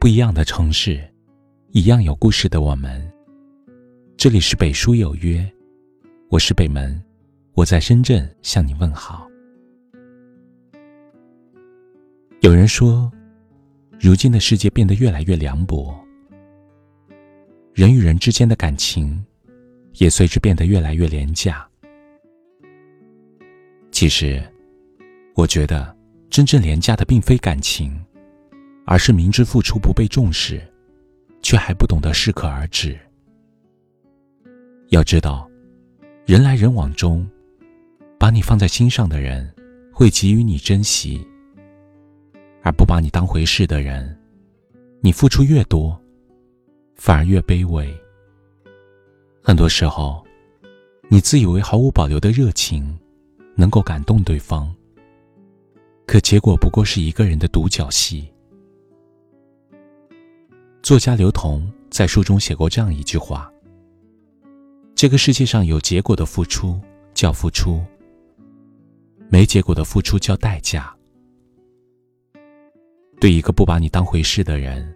不一样的城市，一样有故事的我们。这里是北书有约，我是北门，我在深圳向你问好。有人说，如今的世界变得越来越凉薄，人与人之间的感情也随之变得越来越廉价。其实，我觉得真正廉价的并非感情。而是明知付出不被重视，却还不懂得适可而止。要知道，人来人往中，把你放在心上的人，会给予你珍惜；而不把你当回事的人，你付出越多，反而越卑微。很多时候，你自以为毫无保留的热情，能够感动对方，可结果不过是一个人的独角戏。作家刘同在书中写过这样一句话：“这个世界上有结果的付出叫付出，没结果的付出叫代价。对一个不把你当回事的人，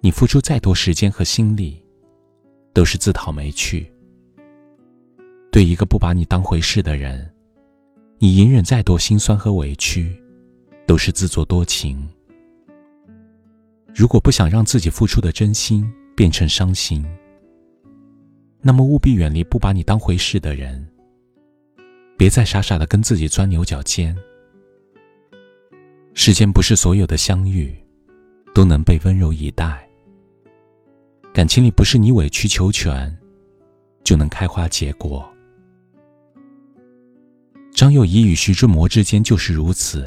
你付出再多时间和心力，都是自讨没趣；对一个不把你当回事的人，你隐忍再多心酸和委屈，都是自作多情。”如果不想让自己付出的真心变成伤心，那么务必远离不把你当回事的人。别再傻傻的跟自己钻牛角尖。世间不是所有的相遇都能被温柔以待，感情里不是你委曲求全就能开花结果。张幼仪与徐志摩之间就是如此。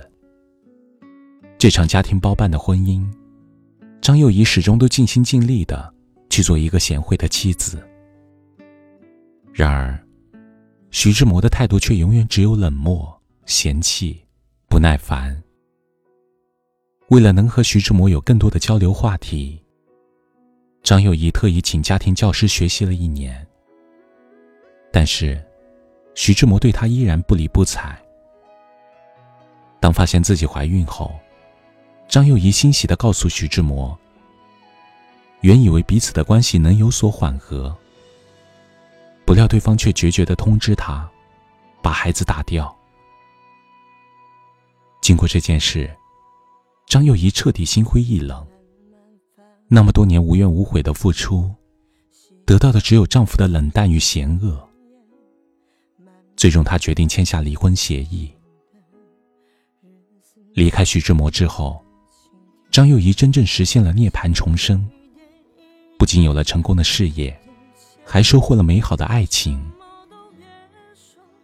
这场家庭包办的婚姻。张幼仪始终都尽心尽力的去做一个贤惠的妻子，然而，徐志摩的态度却永远只有冷漠、嫌弃、不耐烦。为了能和徐志摩有更多的交流话题，张幼仪特意请家庭教师学习了一年。但是，徐志摩对她依然不理不睬。当发现自己怀孕后，张幼仪欣喜的告诉徐志摩：“原以为彼此的关系能有所缓和，不料对方却决绝的通知他，把孩子打掉。”经过这件事，张幼仪彻底心灰意冷。那么多年无怨无悔的付出，得到的只有丈夫的冷淡与嫌恶。最终，她决定签下离婚协议，离开徐志摩之后。张幼仪真正实现了涅槃重生，不仅有了成功的事业，还收获了美好的爱情。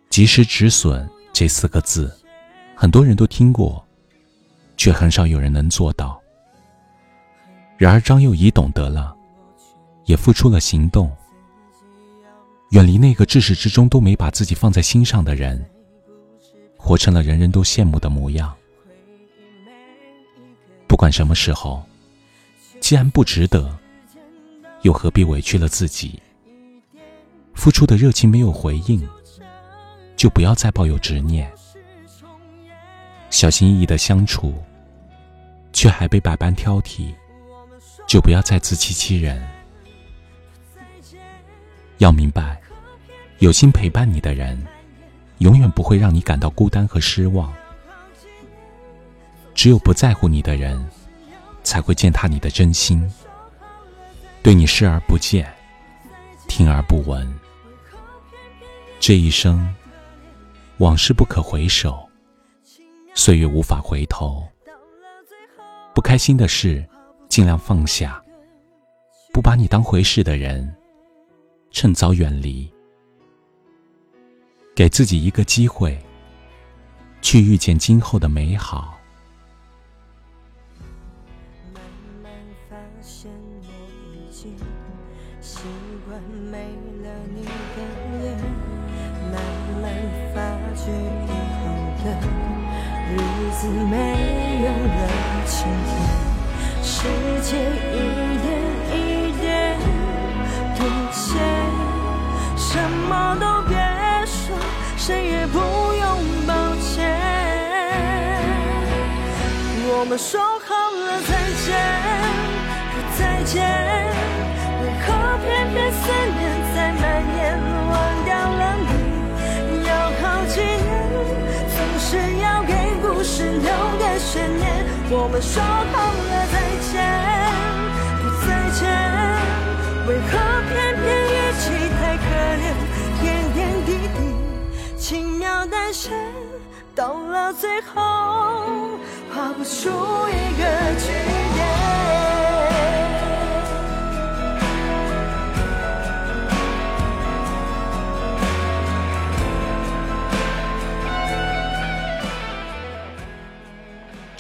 及时止损这四个字，很多人都听过，却很少有人能做到。然而张幼仪懂得了，也付出了行动，远离那个至始至终都没把自己放在心上的人，活成了人人都羡慕的模样。不管什么时候，既然不值得，又何必委屈了自己？付出的热情没有回应，就不要再抱有执念。小心翼翼的相处，却还被百般挑剔，就不要再自欺欺人。要明白，有心陪伴你的人，永远不会让你感到孤单和失望。只有不在乎你的人，才会践踏你的真心，对你视而不见，听而不闻。这一生，往事不可回首，岁月无法回头。不开心的事，尽量放下；不把你当回事的人，趁早远离。给自己一个机会，去遇见今后的美好。发现我已经习惯没了你的脸，慢慢发觉以后的日子没有了晴天，世界一点一点妥协，什么都别说，谁也不用抱歉，我们说好了再见。见？为何偏偏思念在蔓延，忘掉了你？要好几年，总是要给故事留个悬念。我们说好了再见，不再见，为何偏偏一起太可怜？点点滴滴，轻描淡写，到了最后，画不出一个句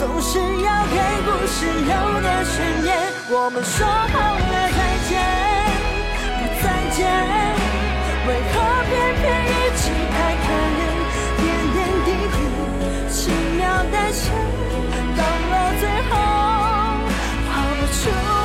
总是要给故事留点悬念。我们说好了再见，不再见，为何偏偏一起太可怜？点点滴滴，轻描淡写，到了最后，跑不出。